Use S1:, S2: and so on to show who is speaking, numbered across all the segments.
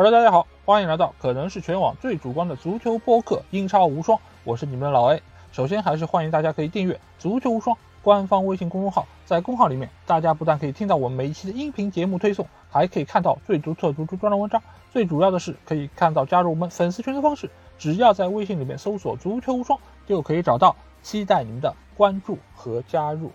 S1: 好了大家好，欢迎来到可能是全网最主观的足球播客《英超无双》，我是你们的老 A。首先还是欢迎大家可以订阅《足球无双》官方微信公众号，在公号里面，大家不但可以听到我们每一期的音频节目推送，还可以看到最独特足球专栏文章。最主要的是，可以看到加入我们粉丝群的方式，只要在微信里面搜索“足球无双”就可以找到。期待您的关注和加入。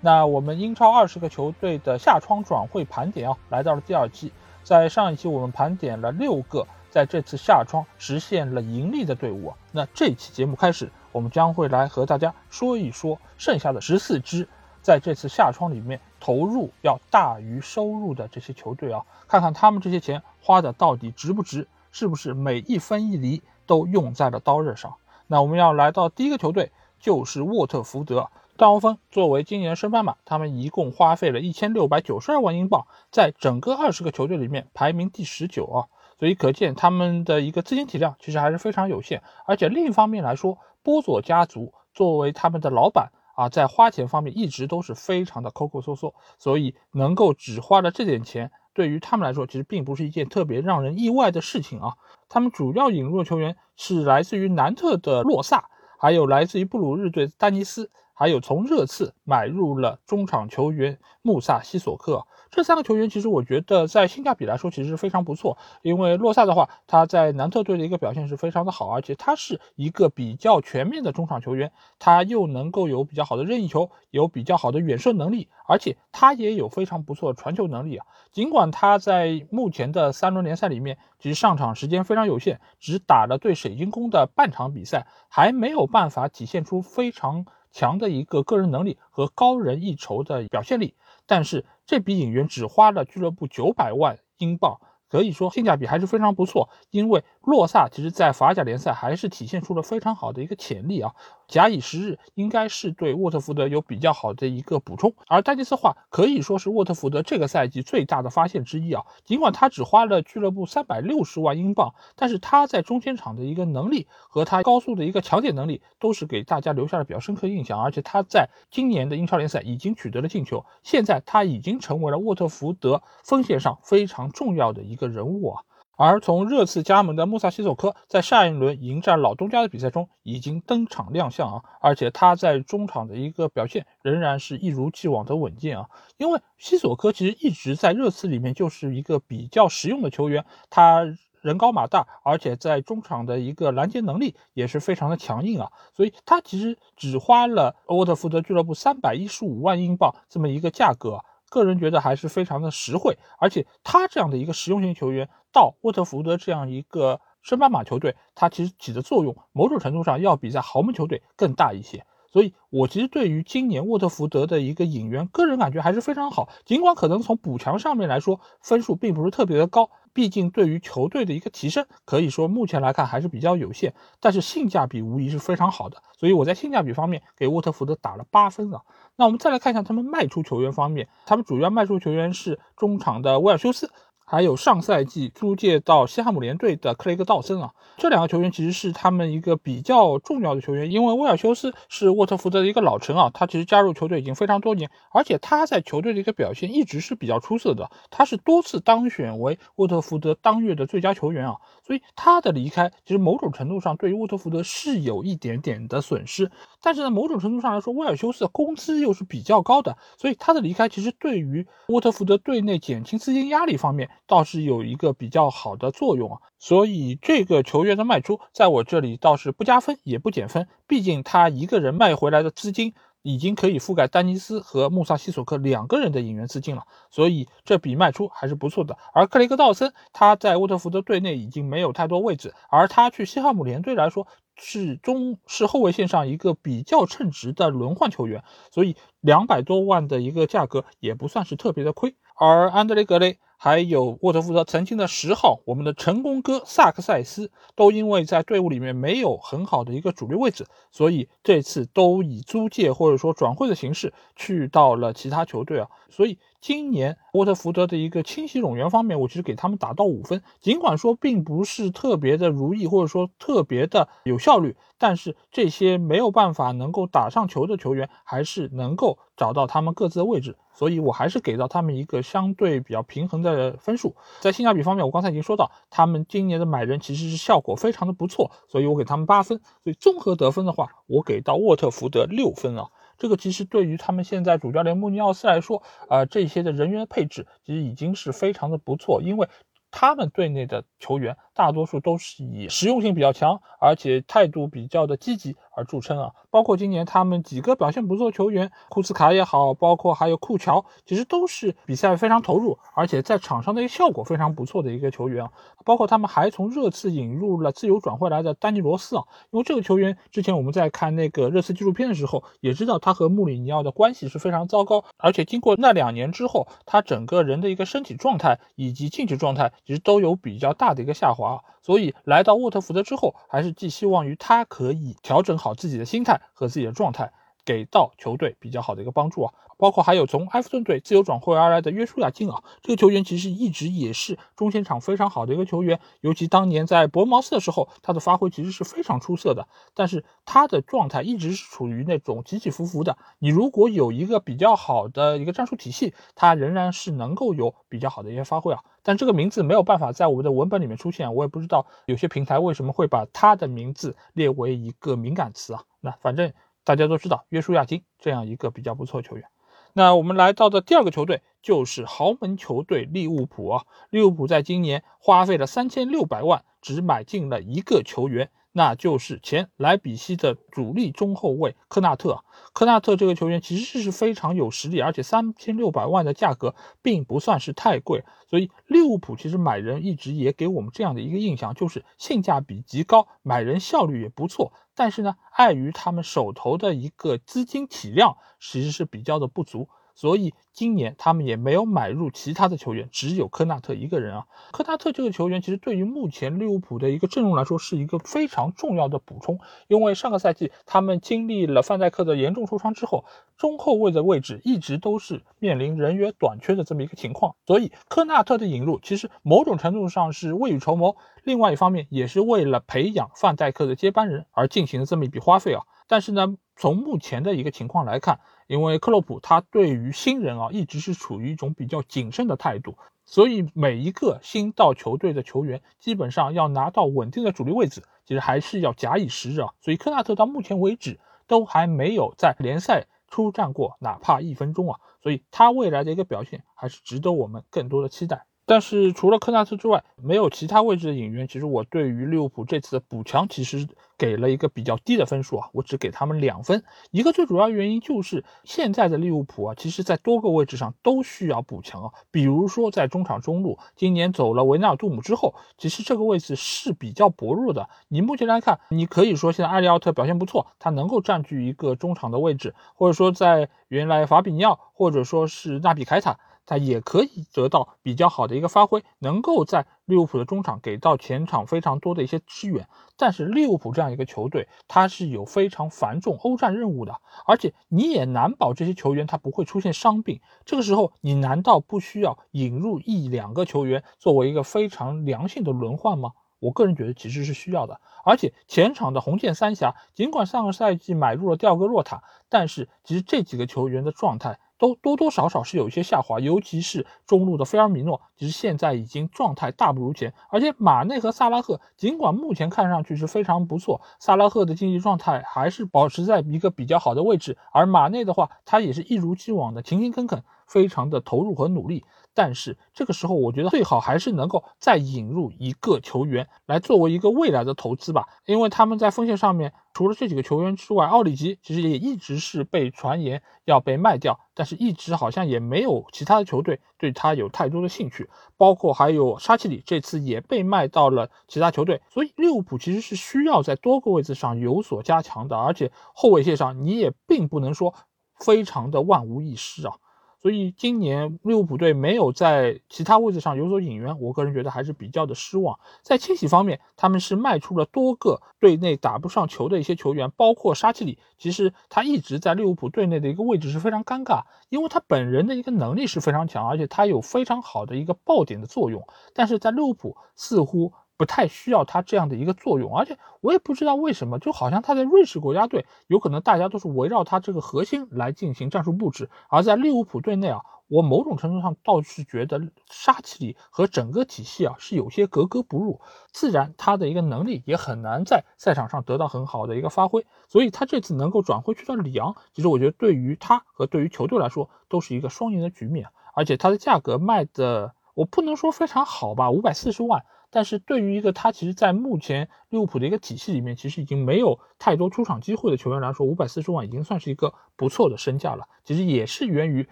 S1: 那我们英超二十个球队的夏窗转会盘点啊，来到了第二期。在上一期我们盘点了六个在这次夏窗实现了盈利的队伍。那这期节目开始，我们将会来和大家说一说剩下的十四支在这次夏窗里面投入要大于收入的这些球队啊，看看他们这些钱花的到底值不值，是不是每一分一厘都用在了刀刃上。那我们要来到第一个球队。就是沃特福德，大黄蜂作为今年升班马，他们一共花费了一千六百九十二万英镑，在整个二十个球队里面排名第十九啊，所以可见他们的一个资金体量其实还是非常有限。而且另一方面来说，波佐家族作为他们的老板啊，在花钱方面一直都是非常的抠抠搜搜，所以能够只花了这点钱，对于他们来说其实并不是一件特别让人意外的事情啊。他们主要引入的球员是来自于南特的洛萨。还有来自于布鲁日队丹尼斯，还有从热刺买入了中场球员穆萨西索克。这三个球员其实我觉得在性价比来说其实非常不错，因为洛萨的话他在南特队的一个表现是非常的好，而且他是一个比较全面的中场球员，他又能够有比较好的任意球，有比较好的远射能力，而且他也有非常不错的传球能力啊。尽管他在目前的三轮联赛里面其实上场时间非常有限，只打了对水晶宫的半场比赛，还没有办法体现出非常强的一个个人能力和高人一筹的表现力。但是这笔引援只花了俱乐部九百万英镑。可以说性价比还是非常不错，因为洛萨其实在法甲联赛还是体现出了非常好的一个潜力啊。假以时日，应该是对沃特福德有比较好的一个补充。而丹尼斯话可以说是沃特福德这个赛季最大的发现之一啊。尽管他只花了俱乐部三百六十万英镑，但是他在中间场的一个能力和他高速的一个抢点能力，都是给大家留下了比较深刻印象。而且他在今年的英超联赛已经取得了进球，现在他已经成为了沃特福德锋线上非常重要的一个。人物啊，而从热刺加盟的穆萨西索科在下一轮迎战老东家的比赛中已经登场亮相啊，而且他在中场的一个表现仍然是一如既往的稳健啊。因为西索科其实一直在热刺里面就是一个比较实用的球员，他人高马大，而且在中场的一个拦截能力也是非常的强硬啊，所以他其实只花了沃特福德俱乐部三百一十五万英镑这么一个价格。个人觉得还是非常的实惠，而且他这样的一个实用性球员到沃特福德这样一个升班马球队，他其实起的作用某种程度上要比在豪门球队更大一些。所以，我其实对于今年沃特福德的一个引援，个人感觉还是非常好。尽管可能从补强上面来说，分数并不是特别的高，毕竟对于球队的一个提升，可以说目前来看还是比较有限。但是性价比无疑是非常好的，所以我在性价比方面给沃特福德打了八分啊。那我们再来看一下他们卖出球员方面，他们主要卖出球员是中场的威尔修斯。还有上赛季租借到西汉姆联队的克雷格道森啊，这两个球员其实是他们一个比较重要的球员，因为威尔修斯是沃特福德的一个老臣啊，他其实加入球队已经非常多年，而且他在球队的一个表现一直是比较出色的，他是多次当选为沃特福德当月的最佳球员啊，所以他的离开其实某种程度上对于沃特福德是有一点点的损失，但是呢，某种程度上来说，威尔修斯的工资又是比较高的，所以他的离开其实对于沃特福德队内减轻资金压力方面。倒是有一个比较好的作用啊，所以这个球员的卖出，在我这里倒是不加分也不减分，毕竟他一个人卖回来的资金已经可以覆盖丹尼斯和穆萨西索克两个人的引援资金了，所以这笔卖出还是不错的。而克雷格道森他在沃特福德队内已经没有太多位置，而他去西汉姆联队来说是中是后卫线上一个比较称职的轮换球员，所以两百多万的一个价格也不算是特别的亏。而安德雷格雷。还有沃特福德曾经的十号，我们的成功哥萨克塞斯，都因为在队伍里面没有很好的一个主力位置，所以这次都以租借或者说转会的形式去到了其他球队啊。所以今年沃特福德的一个清洗冗员方面，我其实给他们打到五分。尽管说并不是特别的如意，或者说特别的有效率，但是这些没有办法能够打上球的球员，还是能够找到他们各自的位置。所以我还是给到他们一个相对比较平衡的分数。在性价比方面，我刚才已经说到，他们今年的买人其实是效果非常的不错，所以我给他们八分。所以综合得分的话，我给到沃特福德六分啊。这个其实对于他们现在主教练穆尼奥斯来说，啊，这些的人员配置其实已经是非常的不错，因为他们队内的球员。大多数都是以实用性比较强，而且态度比较的积极而著称啊。包括今年他们几个表现不错的球员，库斯卡也好，包括还有库乔，其实都是比赛非常投入，而且在场上的一个效果非常不错的一个球员啊。包括他们还从热刺引入了自由转会来的丹尼罗斯啊，因为这个球员之前我们在看那个热刺纪录片的时候，也知道他和穆里尼奥的关系是非常糟糕，而且经过那两年之后，他整个人的一个身体状态以及竞技状态其实都有比较大的一个下滑。所以来到沃特福德之后，还是寄希望于他可以调整好自己的心态和自己的状态。给到球队比较好的一个帮助啊，包括还有从埃弗顿队自由转会而来的约书亚金啊，这个球员其实一直也是中前场非常好的一个球员，尤其当年在伯茅斯的时候，他的发挥其实是非常出色的。但是他的状态一直是处于那种起起伏伏的。你如果有一个比较好的一个战术体系，他仍然是能够有比较好的一些发挥啊。但这个名字没有办法在我们的文本里面出现，我也不知道有些平台为什么会把他的名字列为一个敏感词啊。那反正。大家都知道约书亚金这样一个比较不错球员，那我们来到的第二个球队就是豪门球队利物浦啊。利物浦在今年花费了三千六百万，只买进了一个球员。那就是前莱比锡的主力中后卫科纳特。科纳特这个球员其实是非常有实力，而且三千六百万的价格并不算是太贵，所以利物浦其实买人一直也给我们这样的一个印象，就是性价比极高，买人效率也不错。但是呢，碍于他们手头的一个资金体量，其实是比较的不足。所以今年他们也没有买入其他的球员，只有科纳特一个人啊。科纳特这个球员其实对于目前利物浦的一个阵容来说是一个非常重要的补充，因为上个赛季他们经历了范戴克的严重受伤之后，中后卫的位置一直都是面临人员短缺的这么一个情况，所以科纳特的引入其实某种程度上是未雨绸缪，另外一方面也是为了培养范戴克的接班人而进行的这么一笔花费啊。但是呢，从目前的一个情况来看，因为克洛普他对于新人啊一直是处于一种比较谨慎的态度，所以每一个新到球队的球员基本上要拿到稳定的主力位置，其实还是要假以时日啊。所以科纳特到目前为止都还没有在联赛出战过哪怕一分钟啊，所以他未来的一个表现还是值得我们更多的期待。但是除了科纳特之外，没有其他位置的引援。其实我对于利物浦这次的补强，其实给了一个比较低的分数啊，我只给他们两分。一个最主要原因就是现在的利物浦啊，其实在多个位置上都需要补强啊。比如说在中场中路，今年走了维纳尔杜姆之后，其实这个位置是比较薄弱的。你目前来看，你可以说现在埃利奥特表现不错，他能够占据一个中场的位置，或者说在原来法比尼奥或者说是纳比凯塔。他也可以得到比较好的一个发挥，能够在利物浦的中场给到前场非常多的一些支援。但是利物浦这样一个球队，它是有非常繁重欧战任务的，而且你也难保这些球员他不会出现伤病。这个时候，你难道不需要引入一两个球员作为一个非常良性的轮换吗？我个人觉得其实是需要的。而且前场的红箭三峡，尽管上个赛季买入了吊戈若塔，但是其实这几个球员的状态。都多多少少是有一些下滑，尤其是中路的菲尔米诺，其实现在已经状态大不如前。而且马内和萨拉赫，尽管目前看上去是非常不错，萨拉赫的竞技状态还是保持在一个比较好的位置，而马内的话，他也是一如既往的勤勤恳恳，非常的投入和努力。但是这个时候，我觉得最好还是能够再引入一个球员来作为一个未来的投资吧，因为他们在锋线上面除了这几个球员之外，奥里吉其实也一直是被传言要被卖掉，但是一直好像也没有其他的球队对他有太多的兴趣，包括还有沙奇里这次也被卖到了其他球队，所以利物浦其实是需要在多个位置上有所加强的，而且后卫线上你也并不能说非常的万无一失啊。所以今年利物浦队没有在其他位置上有所引援，我个人觉得还是比较的失望。在清洗方面，他们是卖出了多个队内打不上球的一些球员，包括沙奇里。其实他一直在利物浦队内的一个位置是非常尴尬，因为他本人的一个能力是非常强，而且他有非常好的一个爆点的作用，但是在利物浦似乎。不太需要他这样的一个作用，而且我也不知道为什么，就好像他在瑞士国家队，有可能大家都是围绕他这个核心来进行战术布置，而在利物浦队内啊，我某种程度上倒是觉得沙奇里和整个体系啊是有些格格不入，自然他的一个能力也很难在赛场上得到很好的一个发挥，所以他这次能够转会去到里昂，其实我觉得对于他和对于球队来说都是一个双赢的局面，而且他的价格卖的我不能说非常好吧，五百四十万。但是对于一个他其实，在目前利物浦的一个体系里面，其实已经没有太多出场机会的球员来说，五百四十万已经算是一个不错的身价了。其实也是源于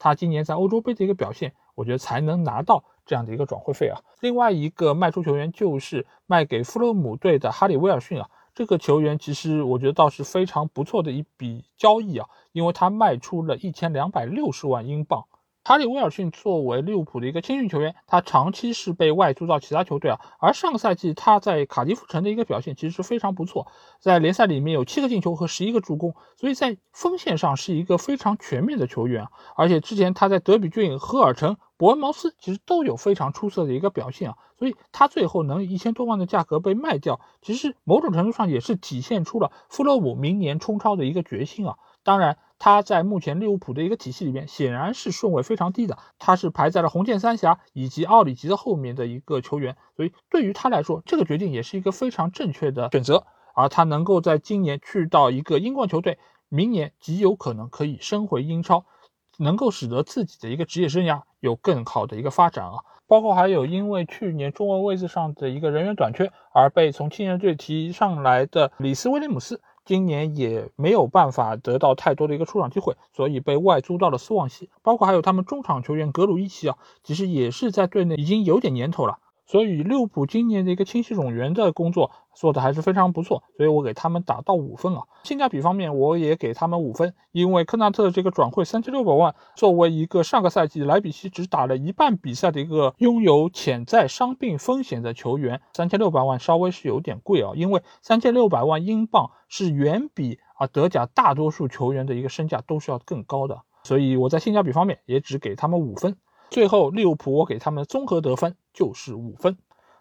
S1: 他今年在欧洲杯的一个表现，我觉得才能拿到这样的一个转会费啊。另外一个卖出球员就是卖给富勒姆队的哈里威尔逊啊，这个球员其实我觉得倒是非常不错的一笔交易啊，因为他卖出了一千两百六十万英镑。哈里·威尔逊作为利物浦的一个青训球员，他长期是被外租到其他球队啊。而上个赛季他在卡迪夫城的一个表现其实是非常不错，在联赛里面有七个进球和十一个助攻，所以在锋线上是一个非常全面的球员。而且之前他在德比郡、赫尔城、伯恩茅斯其实都有非常出色的一个表现啊。所以他最后能以一千多万的价格被卖掉，其实某种程度上也是体现出了富勒姆明年冲超的一个决心啊。当然。他在目前利物浦的一个体系里面，显然是顺位非常低的，他是排在了红箭三峡以及奥里吉的后面的一个球员，所以对于他来说，这个决定也是一个非常正确的选择。而他能够在今年去到一个英冠球队，明年极有可能可以升回英超，能够使得自己的一个职业生涯有更好的一个发展啊。包括还有因为去年中卫位置上的一个人员短缺而被从青年队提上来的里斯威廉姆斯。今年也没有办法得到太多的一个出场机会，所以被外租到了斯旺西。包括还有他们中场球员格鲁伊奇啊，其实也是在队内已经有点年头了。所以利物浦今年的一个清洗冗员的工作做的还是非常不错，所以我给他们打到五分啊。性价比方面，我也给他们五分，因为科纳特这个转会三千六百万，作为一个上个赛季莱比锡只打了一半比赛的一个拥有潜在伤病风险的球员，三千六百万稍微是有点贵啊，因为三千六百万英镑是远比啊德甲大多数球员的一个身价都是要更高的，所以我在性价比方面也只给他们五分。最后，利物浦我给他们综合得分就是五分。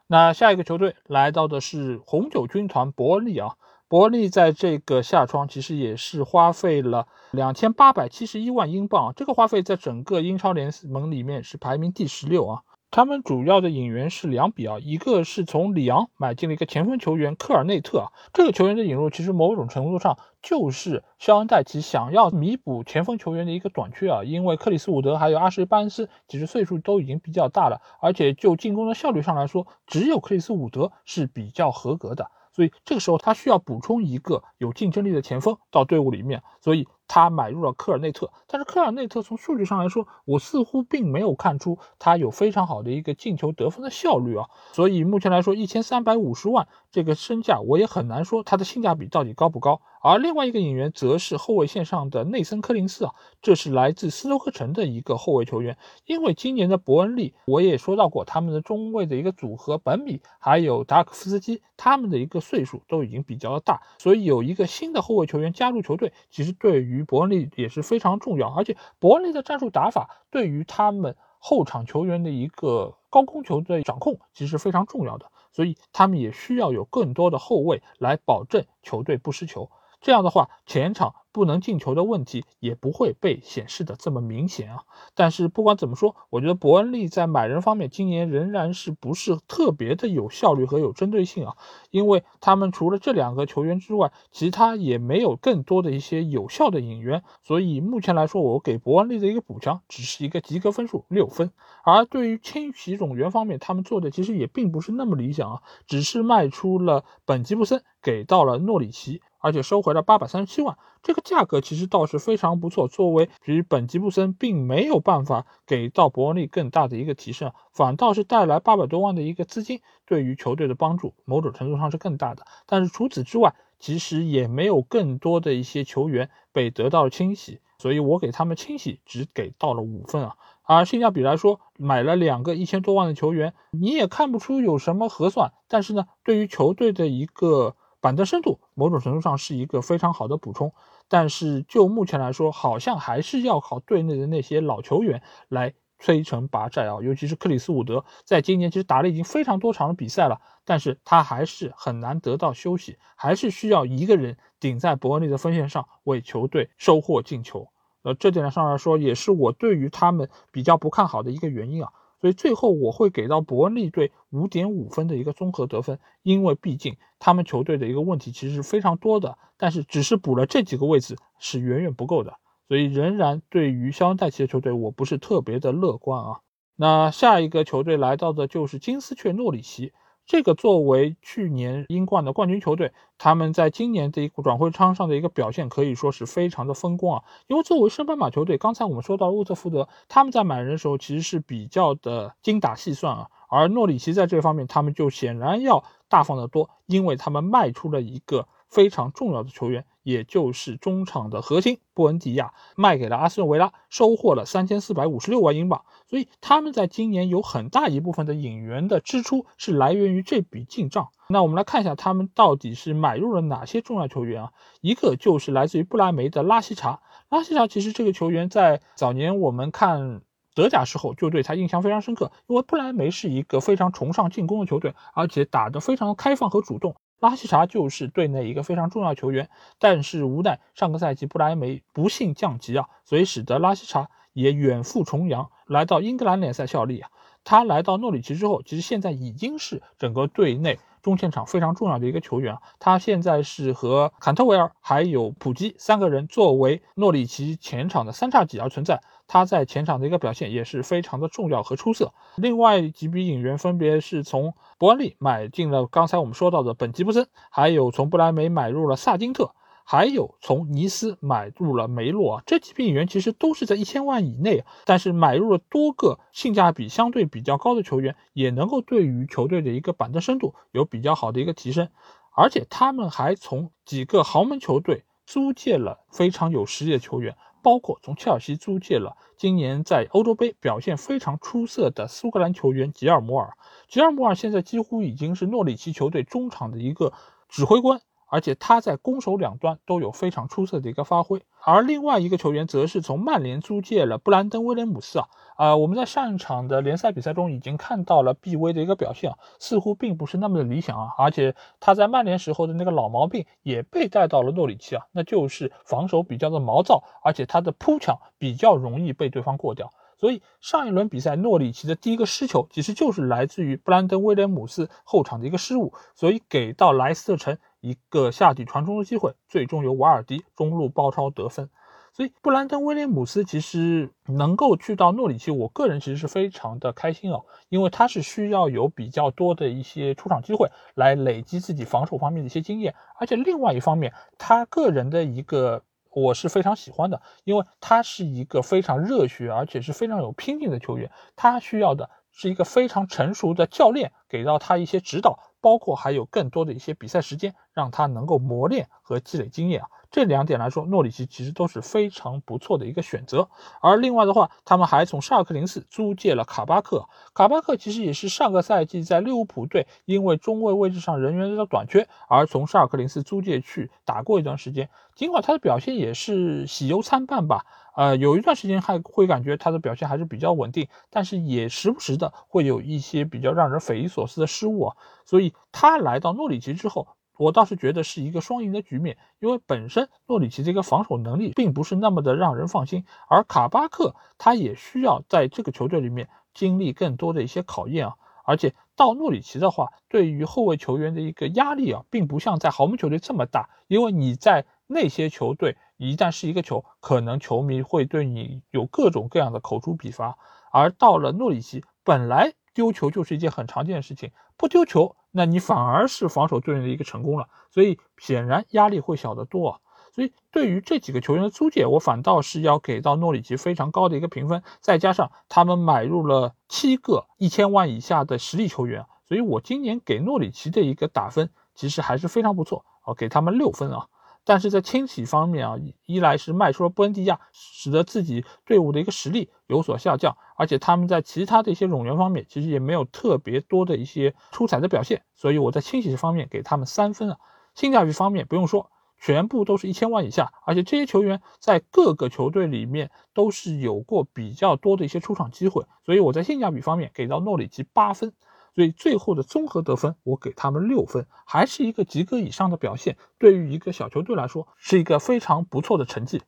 S1: 那下一个球队来到的是红酒军团伯利啊，伯利在这个夏窗其实也是花费了两千八百七十一万英镑，这个花费在整个英超联盟里面是排名第十六啊。他们主要的引援是两笔啊，一个是从里昂买进了一个前锋球员科尔内特啊，这个球员的引入其实某种程度上就是肖恩戴奇想要弥补前锋球员的一个短缺啊，因为克里斯伍德还有阿什利巴恩斯其实岁数都已经比较大了，而且就进攻的效率上来说，只有克里斯伍德是比较合格的，所以这个时候他需要补充一个有竞争力的前锋到队伍里面，所以。他买入了科尔内特，但是科尔内特从数据上来说，我似乎并没有看出他有非常好的一个进球得分的效率啊，所以目前来说，一千三百五十万这个身价，我也很难说它的性价比到底高不高。而另外一个引援则是后卫线上的内森科林斯啊，这是来自斯托克城的一个后卫球员。因为今年的伯恩利，我也说到过他们的中卫的一个组合，本米还有达克夫斯基，他们的一个岁数都已经比较大，所以有一个新的后卫球员加入球队，其实对于伯恩利也是非常重要。而且伯恩利的战术打法对于他们后场球员的一个高空球的掌控，其实非常重要的，所以他们也需要有更多的后卫来保证球队不失球。这样的话，前场。不能进球的问题也不会被显示的这么明显啊！但是不管怎么说，我觉得伯恩利在买人方面今年仍然是不是特别的有效率和有针对性啊？因为他们除了这两个球员之外，其他也没有更多的一些有效的引援，所以目前来说，我给伯恩利的一个补强只是一个及格分数六分。而对于清洗冗员方面，他们做的其实也并不是那么理想啊，只是卖出了本吉布森，给到了诺里奇。而且收回了八百三十七万，这个价格其实倒是非常不错。作为比本吉布森并没有办法给到伯恩利更大的一个提升，反倒是带来八百多万的一个资金，对于球队的帮助某种程度上是更大的。但是除此之外，其实也没有更多的一些球员被得到了清洗。所以我给他们清洗只给到了五分啊。而性价比来说，买了两个一千多万的球员，你也看不出有什么合算。但是呢，对于球队的一个板凳深度，某种程度上是一个非常好的补充。但是就目前来说，好像还是要靠队内的那些老球员来摧城拔寨啊。尤其是克里斯伍德，在今年其实打了已经非常多场的比赛了，但是他还是很难得到休息，还是需要一个人顶在伯恩利的锋线上为球队收获进球。呃，这点上来说，也是我对于他们比较不看好的一个原因啊。所以最后我会给到伯恩利队五点五分的一个综合得分，因为毕竟他们球队的一个问题其实是非常多的，但是只是补了这几个位置是远远不够的，所以仍然对于肖恩戴奇的球队我不是特别的乐观啊。那下一个球队来到的就是金丝雀诺里奇。这个作为去年英冠的冠军球队，他们在今年的一个转会窗上的一个表现可以说是非常的风光啊。因为作为升班马球队，刚才我们说到沃特福德，他们在买人的时候其实是比较的精打细算啊，而诺里奇在这方面他们就显然要大方的多，因为他们卖出了一个。非常重要的球员，也就是中场的核心布恩迪亚，卖给了阿斯顿维拉，收获了三千四百五十六万英镑。所以他们在今年有很大一部分的引援的支出是来源于这笔进账。那我们来看一下他们到底是买入了哪些重要球员啊？一个就是来自于布莱梅的拉希查。拉希查其实这个球员在早年我们看德甲时候就对他印象非常深刻，因为布莱梅是一个非常崇尚进攻的球队，而且打得非常开放和主动。拉希查就是队内一个非常重要球员，但是无奈上个赛季布莱梅不幸降级啊，所以使得拉希查也远赴重洋，来到英格兰联赛效力啊。他来到诺里奇之后，其实现在已经是整个队内中前场非常重要的一个球员。他现在是和坎特维尔还有普基三个人作为诺里奇前场的三叉戟而存在。他在前场的一个表现也是非常的重要和出色。另外几笔引援分别是从伯恩利买进了刚才我们说到的本吉布森，还有从布莱梅买入了萨金特，还有从尼斯买入了梅洛啊。这几笔引援其实都是在一千万以内，但是买入了多个性价比相对比较高的球员，也能够对于球队的一个板凳深度有比较好的一个提升。而且他们还从几个豪门球队租借了非常有实力的球员。包括从切尔西租借了今年在欧洲杯表现非常出色的苏格兰球员吉尔摩尔，吉尔摩尔现在几乎已经是诺里奇球队中场的一个指挥官。而且他在攻守两端都有非常出色的一个发挥，而另外一个球员则是从曼联租借了布兰登威廉姆斯啊，呃，我们在上一场的联赛比赛中已经看到了毕威的一个表现啊，似乎并不是那么的理想啊，而且他在曼联时候的那个老毛病也被带到了诺里奇啊，那就是防守比较的毛躁，而且他的扑抢比较容易被对方过掉。所以上一轮比赛，诺里奇的第一个失球其实就是来自于布兰登·威廉姆斯后场的一个失误，所以给到莱斯特城一个下底传中的机会，最终由瓦尔迪中路包抄得分。所以布兰登·威廉姆斯其实能够去到诺里奇，我个人其实是非常的开心哦，因为他是需要有比较多的一些出场机会来累积自己防守方面的一些经验，而且另外一方面，他个人的一个。我是非常喜欢的，因为他是一个非常热血，而且是非常有拼劲的球员。他需要的是一个非常成熟的教练给到他一些指导，包括还有更多的一些比赛时间，让他能够磨练和积累经验啊。这两点来说，诺里奇其实都是非常不错的一个选择。而另外的话，他们还从沙尔克零四租借了卡巴克。卡巴克其实也是上个赛季在利物浦队因为中卫位置上人员的短缺，而从沙尔克零四租借去打过一段时间。尽管他的表现也是喜忧参半吧，呃，有一段时间还会感觉他的表现还是比较稳定，但是也时不时的会有一些比较让人匪夷所思的失误啊。所以他来到诺里奇之后。我倒是觉得是一个双赢的局面，因为本身诺里奇这个防守能力并不是那么的让人放心，而卡巴克他也需要在这个球队里面经历更多的一些考验啊。而且到诺里奇的话，对于后卫球员的一个压力啊，并不像在豪门球队这么大，因为你在那些球队一旦是一个球，可能球迷会对你有各种各样的口诛笔伐，而到了诺里奇，本来丢球就是一件很常见的事情，不丢球。那你反而是防守队员的一个成功了，所以显然压力会小得多啊。所以对于这几个球员的租借，我反倒是要给到诺里奇非常高的一个评分。再加上他们买入了七个一千万以下的实力球员，所以我今年给诺里奇的一个打分其实还是非常不错啊，给他们六分啊。但是在清洗方面啊，一来是卖出了布恩迪亚，使得自己队伍的一个实力有所下降，而且他们在其他的一些冗员方面，其实也没有特别多的一些出彩的表现，所以我在清洗这方面给他们三分啊。性价比方面不用说，全部都是一千万以下，而且这些球员在各个球队里面都是有过比较多的一些出场机会，所以我在性价比方面给到诺里奇八分。所以最后的综合得分，我给他们六分，还是一个及格以上的表现。对于一个小球队来说，是一个非常不错的成绩。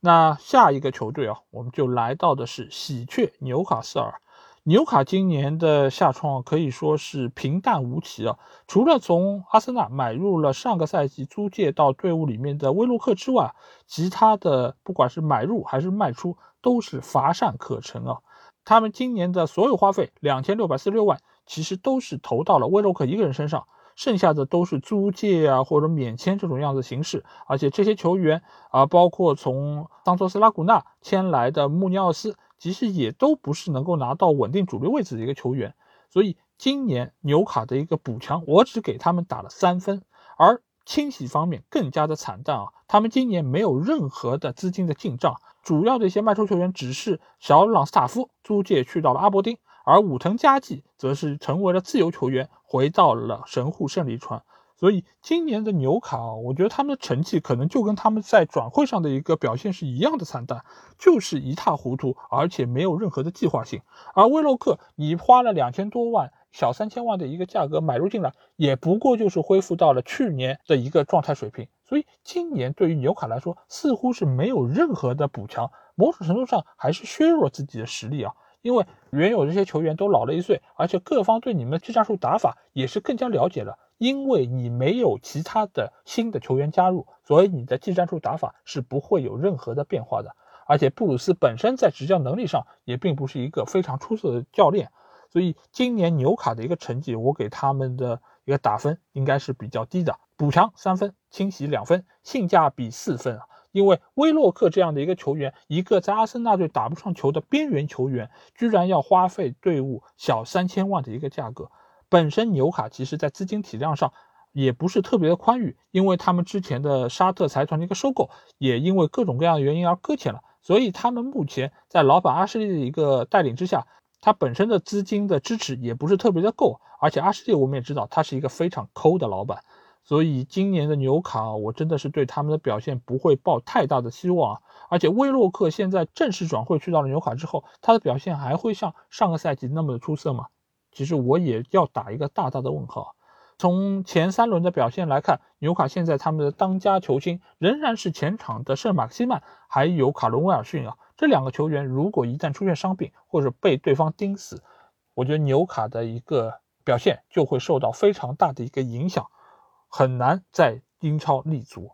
S1: 那下一个球队啊，我们就来到的是喜鹊纽卡斯尔。纽卡今年的下窗可以说是平淡无奇啊，除了从阿森纳买入了上个赛季租借到队伍里面的威洛克之外，其他的不管是买入还是卖出，都是乏善可陈啊。他们今年的所有花费两千六百四十六万。其实都是投到了威洛克一个人身上，剩下的都是租借啊或者免签这种样子形式。而且这些球员啊，包括从桑托斯拉古纳签来的穆尼奥斯，其实也都不是能够拿到稳定主力位置的一个球员。所以今年纽卡的一个补强，我只给他们打了三分。而清洗方面更加的惨淡啊，他们今年没有任何的资金的进账，主要的一些卖出球员只是小朗斯塔夫租借去到了阿伯丁。而武藤佳纪则是成为了自由球员，回到了神户胜利船。所以今年的纽卡啊，我觉得他们的成绩可能就跟他们在转会上的一个表现是一样的惨淡，就是一塌糊涂，而且没有任何的计划性。而威洛克，你花了两千多万，小三千万的一个价格买入进来，也不过就是恢复到了去年的一个状态水平。所以今年对于纽卡来说，似乎是没有任何的补强，某种程度上还是削弱自己的实力啊。因为原有这些球员都老了一岁，而且各方对你们的技战术打法也是更加了解了。因为你没有其他的新的球员加入，所以你的技战术打法是不会有任何的变化的。而且布鲁斯本身在执教能力上也并不是一个非常出色的教练，所以今年纽卡的一个成绩，我给他们的一个打分应该是比较低的。补强三分，清洗两分，性价比四分啊。因为威洛克这样的一个球员，一个在阿森纳队打不上球的边缘球员，居然要花费队伍小三千万的一个价格。本身纽卡其实在资金体量上也不是特别的宽裕，因为他们之前的沙特财团的一个收购，也因为各种各样的原因而搁浅了。所以他们目前在老板阿什利的一个带领之下，他本身的资金的支持也不是特别的够。而且阿什利我们也知道，他是一个非常抠的老板。所以今年的纽卡，我真的是对他们的表现不会抱太大的希望啊！而且威洛克现在正式转会去到了纽卡之后，他的表现还会像上个赛季那么的出色吗？其实我也要打一个大大的问号。从前三轮的表现来看，纽卡现在他们的当家球星仍然是前场的圣马克西曼，还有卡伦威尔逊啊。这两个球员如果一旦出现伤病或者被对方盯死，我觉得纽卡的一个表现就会受到非常大的一个影响。很难在英超立足，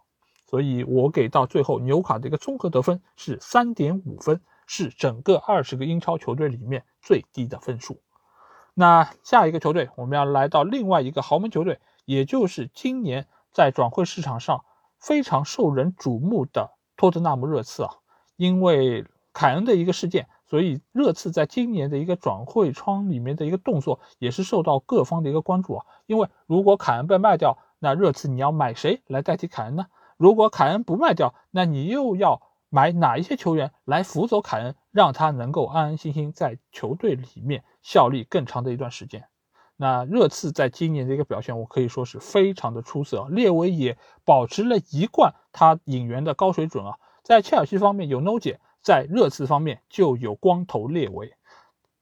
S1: 所以我给到最后纽卡的一个综合得分是三点五分，是整个二十个英超球队里面最低的分数。那下一个球队，我们要来到另外一个豪门球队，也就是今年在转会市场上非常受人瞩目的托特纳姆热刺啊，因为凯恩的一个事件，所以热刺在今年的一个转会窗里面的一个动作也是受到各方的一个关注啊，因为如果凯恩被卖掉，那热刺你要买谁来代替凯恩呢？如果凯恩不卖掉，那你又要买哪一些球员来辅佐凯恩，让他能够安安心心在球队里面效力更长的一段时间？那热刺在今年的一个表现，我可以说是非常的出色。列维也保持了一贯他引援的高水准啊，在切尔西方面有 No 姐，在热刺方面就有光头列维。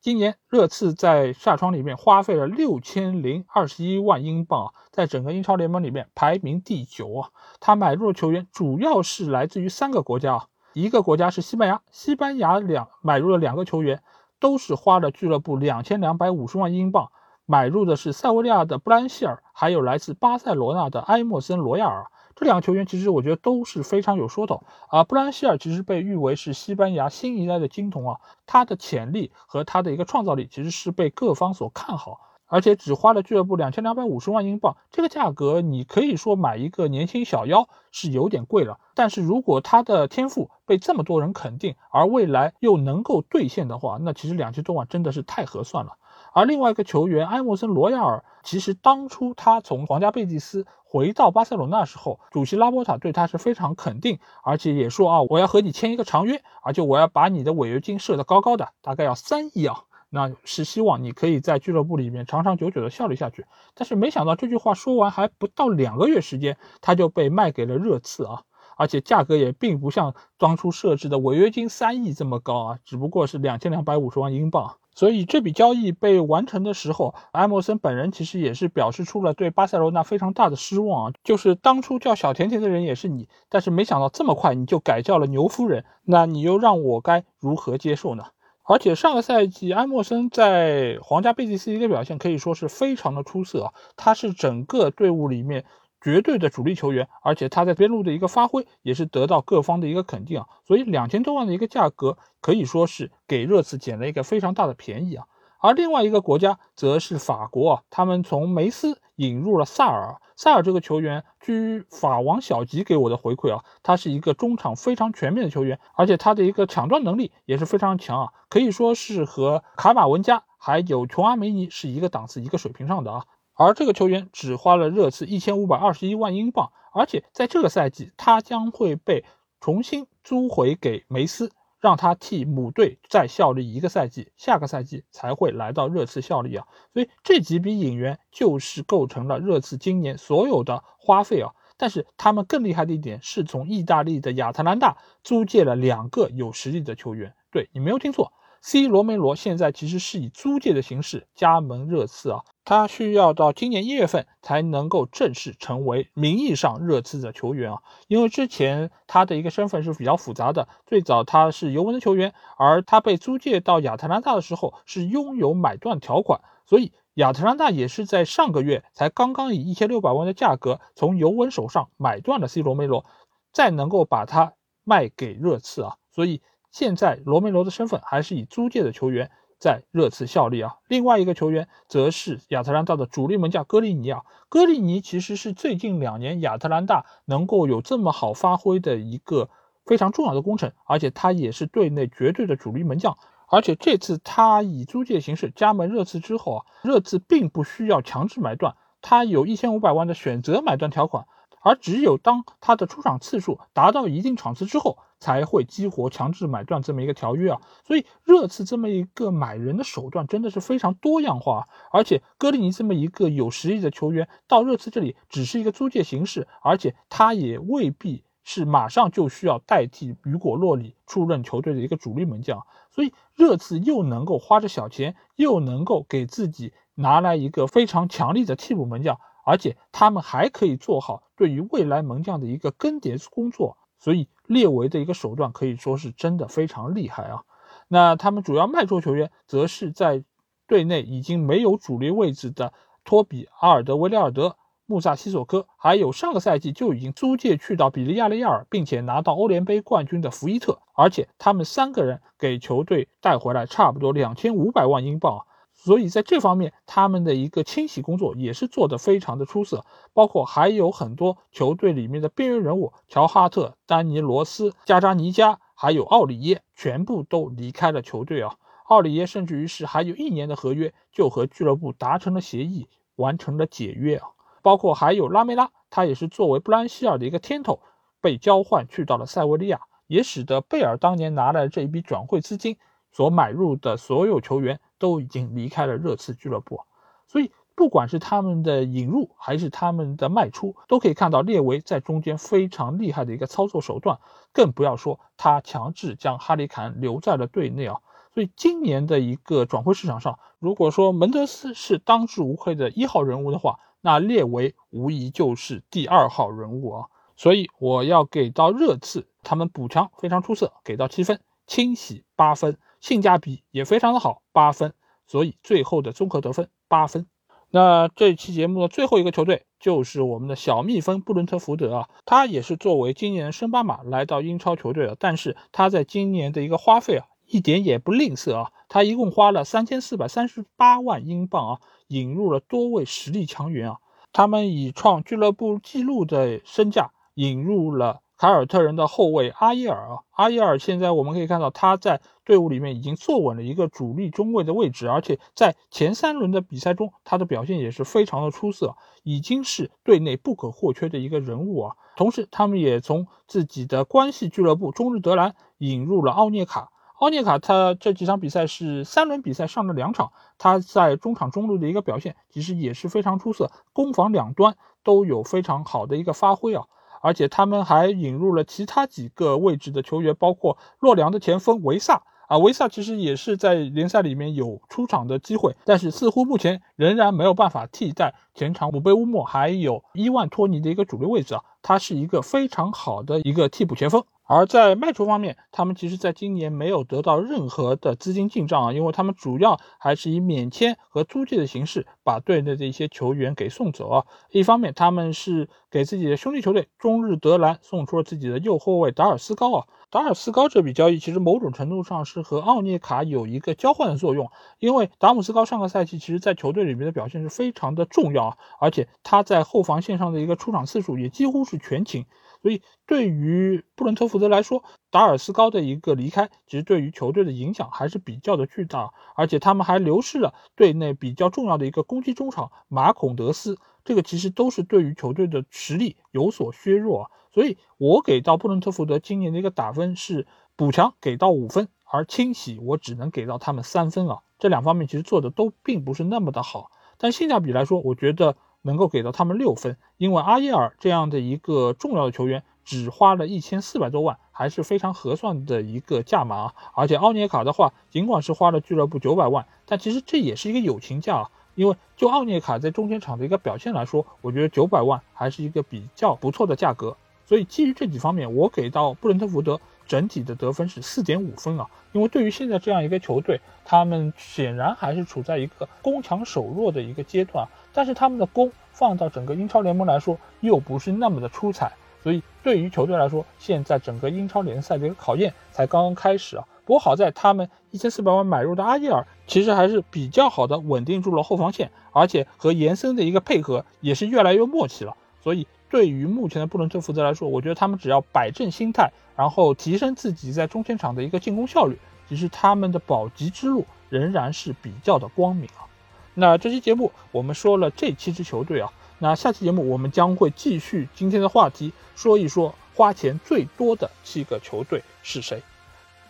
S1: 今年热刺在夏窗里面花费了六千零二十一万英镑啊，在整个英超联盟里面排名第九啊。他买入的球员主要是来自于三个国家啊，一个国家是西班牙，西班牙两买入了两个球员，都是花了俱乐部两千两百五十万英镑，买入的是塞维利亚的布兰希尔，还有来自巴塞罗那的埃莫森罗亚尔。这两个球员其实我觉得都是非常有说头啊。布兰希尔其实被誉为是西班牙新一代的金童啊，他的潜力和他的一个创造力其实是被各方所看好，而且只花了俱乐部两千两百五十万英镑，这个价格你可以说买一个年轻小妖是有点贵了。但是如果他的天赋被这么多人肯定，而未来又能够兑现的话，那其实两千多万真的是太合算了。而另外一个球员埃莫森罗亚尔，其实当初他从皇家贝蒂斯回到巴塞罗那时候，主席拉波塔对他是非常肯定，而且也说啊，我要和你签一个长约，而且我要把你的违约金设得高高的，大概要三亿啊，那是希望你可以在俱乐部里面长长久久的效力下去。但是没想到这句话说完还不到两个月时间，他就被卖给了热刺啊，而且价格也并不像当初设置的违约金三亿这么高啊，只不过是两千两百五十万英镑。所以这笔交易被完成的时候，埃默森本人其实也是表示出了对巴塞罗那非常大的失望啊，就是当初叫小甜甜的人也是你，但是没想到这么快你就改叫了牛夫人，那你又让我该如何接受呢？而且上个赛季埃默森在皇家贝蒂斯的表现可以说是非常的出色啊，他是整个队伍里面。绝对的主力球员，而且他在边路的一个发挥也是得到各方的一个肯定啊，所以两千多万的一个价格可以说是给热刺捡了一个非常大的便宜啊。而另外一个国家则是法国啊，他们从梅斯引入了萨尔，萨尔这个球员，据法王小吉给我的回馈啊，他是一个中场非常全面的球员，而且他的一个抢断能力也是非常强啊，可以说是和卡马文加还有琼阿梅尼是一个档次、一个水平上的啊。而这个球员只花了热刺一千五百二十一万英镑，而且在这个赛季，他将会被重新租回给梅斯，让他替母队再效力一个赛季，下个赛季才会来到热刺效力啊。所以这几笔引援就是构成了热刺今年所有的花费啊。但是他们更厉害的一点是从意大利的亚特兰大租借了两个有实力的球员，对你没有听错。C 罗梅罗现在其实是以租借的形式加盟热刺啊，他需要到今年一月份才能够正式成为名义上热刺的球员啊，因为之前他的一个身份是比较复杂的，最早他是尤文的球员，而他被租借到亚特兰大的时候是拥有买断条款，所以亚特兰大也是在上个月才刚刚以一千六百万的价格从尤文手上买断了 C 罗梅罗，再能够把他卖给热刺啊，所以。现在罗梅罗的身份还是以租借的球员在热刺效力啊，另外一个球员则是亚特兰大的主力门将戈利尼啊。戈利尼其实是最近两年亚特兰大能够有这么好发挥的一个非常重要的功臣，而且他也是队内绝对的主力门将。而且这次他以租借形式加盟热刺之后啊，热刺并不需要强制买断，他有一千五百万的选择买断条款。而只有当他的出场次数达到一定场次之后，才会激活强制买断这么一个条约啊。所以热刺这么一个买人的手段真的是非常多样化。而且戈利尼这么一个有实力的球员到热刺这里只是一个租借形式，而且他也未必是马上就需要代替雨果洛里出任球队的一个主力门将。所以热刺又能够花着小钱，又能够给自己拿来一个非常强力的替补门将。而且他们还可以做好对于未来门将的一个更迭工作，所以列维的一个手段可以说是真的非常厉害啊。那他们主要卖出球员，则是在队内已经没有主力位置的托比、阿尔德维利尔德、穆萨西索科，还有上个赛季就已经租借去到比利亚雷亚尔，并且拿到欧联杯冠军的福伊特，而且他们三个人给球队带回来差不多两千五百万英镑啊。所以在这方面，他们的一个清洗工作也是做得非常的出色，包括还有很多球队里面的边缘人物，乔哈特、丹尼罗斯、加扎尼加，还有奥里耶，全部都离开了球队啊。奥里耶甚至于是还有一年的合约，就和俱乐部达成了协议，完成了解约啊。包括还有拉梅拉，他也是作为布兰希尔的一个天头，被交换去到了塞维利亚，也使得贝尔当年拿来这一笔转会资金所买入的所有球员。都已经离开了热刺俱乐部，所以不管是他们的引入还是他们的卖出，都可以看到列维在中间非常厉害的一个操作手段，更不要说他强制将哈里坎留在了队内啊。所以今年的一个转会市场上，如果说门德斯是当之无愧的一号人物的话，那列维无疑就是第二号人物啊。所以我要给到热刺，他们补强非常出色，给到七分，清洗八分。性价比也非常的好，八分，所以最后的综合得分八分。那这期节目的最后一个球队就是我们的小蜜蜂布伦特福德啊，他也是作为今年升班马来到英超球队的，但是他在今年的一个花费啊，一点也不吝啬啊，他一共花了三千四百三十八万英镑啊，引入了多位实力强援啊，他们以创俱乐部纪录的身价引入了。凯尔特人的后卫阿耶尔啊，阿耶尔现在我们可以看到他在队伍里面已经坐稳了一个主力中卫的位置，而且在前三轮的比赛中，他的表现也是非常的出色，已经是队内不可或缺的一个人物啊。同时，他们也从自己的关系俱乐部中日德兰引入了奥涅卡。奥涅卡他这几场比赛是三轮比赛上了两场，他在中场中路的一个表现其实也是非常出色，攻防两端都有非常好的一个发挥啊。而且他们还引入了其他几个位置的球员，包括洛良的前锋维萨啊，维萨其实也是在联赛里面有出场的机会，但是似乎目前仍然没有办法替代前场姆贝乌莫还有伊万托尼的一个主力位置啊，他是一个非常好的一个替补前锋。而在卖出方面，他们其实在今年没有得到任何的资金进账啊，因为他们主要还是以免签和租借的形式把队内的一些球员给送走啊。一方面，他们是给自己的兄弟球队中日德兰送出了自己的右后卫达尔斯高啊。达尔斯高这笔交易其实某种程度上是和奥涅卡有一个交换的作用，因为达姆斯高上个赛季其实在球队里面的表现是非常的重要啊，而且他在后防线上的一个出场次数也几乎是全勤。所以，对于布伦特福德来说，达尔斯高的一个离开，其实对于球队的影响还是比较的巨大。而且，他们还流失了队内比较重要的一个攻击中场马孔德斯，这个其实都是对于球队的实力有所削弱啊。所以，我给到布伦特福德今年的一个打分是补强给到五分，而清洗我只能给到他们三分啊。这两方面其实做的都并不是那么的好，但性价比来说，我觉得。能够给到他们六分，因为阿耶尔这样的一个重要的球员只花了一千四百多万，还是非常合算的一个价码啊。而且奥涅卡的话，尽管是花了俱乐部九百万，但其实这也是一个友情价啊。因为就奥涅卡在中前场的一个表现来说，我觉得九百万还是一个比较不错的价格。所以基于这几方面，我给到布伦特福德整体的得分是四点五分啊。因为对于现在这样一个球队，他们显然还是处在一个攻强守弱的一个阶段。但是他们的攻放到整个英超联盟来说，又不是那么的出彩，所以对于球队来说，现在整个英超联赛的一个考验才刚刚开始啊。不过好在他们一千四百万买入的阿耶尔，其实还是比较好的稳定住了后防线，而且和延伸的一个配合也是越来越默契了。所以对于目前的布伦特福德来说，我觉得他们只要摆正心态，然后提升自己在中前场的一个进攻效率，其实他们的保级之路仍然是比较的光明啊。那这期节目我们说了这七支球队啊，那下期节目我们将会继续今天的话题，说一说花钱最多的七个球队是谁。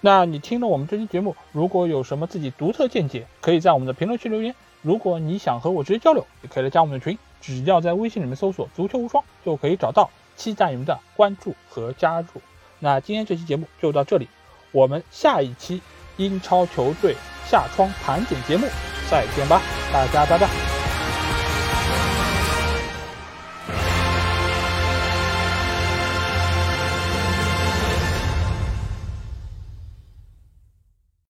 S1: 那你听了我们这期节目，如果有什么自己独特见解，可以在我们的评论区留言。如果你想和我直接交流，也可以来加我们的群，只要在微信里面搜索“足球无双”就可以找到。期待你们的关注和加入。那今天这期节目就到这里，我们下一期英超球队下窗盘点节目再见吧。大家拜拜。